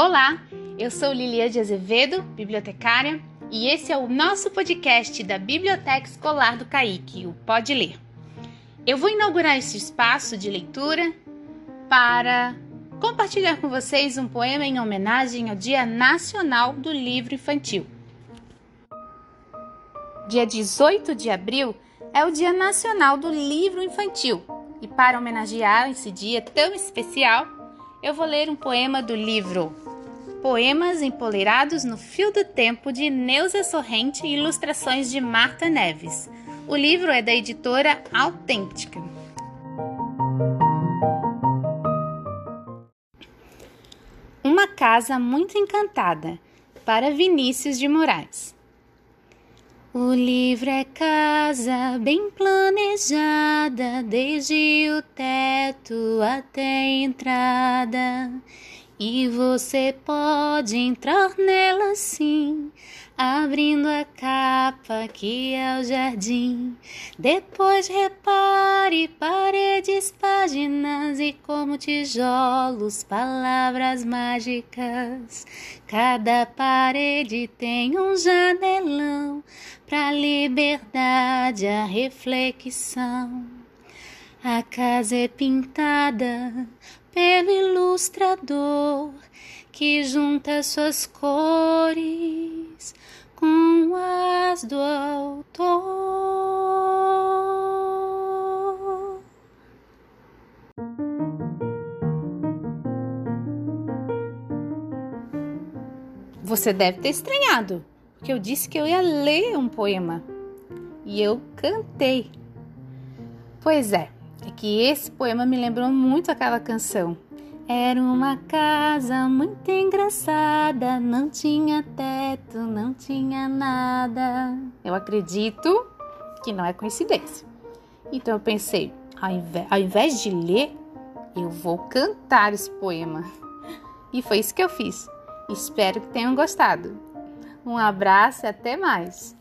Olá, eu sou Lilia de Azevedo, bibliotecária, e esse é o nosso podcast da Biblioteca Escolar do CAIC, o Pode Ler. Eu vou inaugurar este espaço de leitura para compartilhar com vocês um poema em homenagem ao Dia Nacional do Livro Infantil. Dia 18 de abril é o Dia Nacional do Livro Infantil, e para homenagear esse dia tão especial, eu vou ler um poema do livro Poemas Empoleirados no Fio do Tempo de Neuza Sorrente e ilustrações de Marta Neves. O livro é da editora Autêntica. Uma casa muito encantada para Vinícius de Moraes. O livro é casa bem planejada, desde o teto até a entrada. E você pode entrar nela sim, abrindo a capa que é o jardim. Depois repare paredes, páginas e como tijolos, palavras mágicas. Cada parede tem um janelão para liberdade, a reflexão. A casa é pintada pelo ilustrador que junta suas cores com as do autor. Você deve ter estranhado, porque eu disse que eu ia ler um poema e eu cantei. Pois é, é que esse poema me lembrou muito aquela canção. Era uma casa muito engraçada, não tinha teto, não tinha nada. Eu acredito que não é coincidência. Então eu pensei, ao invés, ao invés de ler, eu vou cantar esse poema. E foi isso que eu fiz. Espero que tenham gostado. Um abraço e até mais!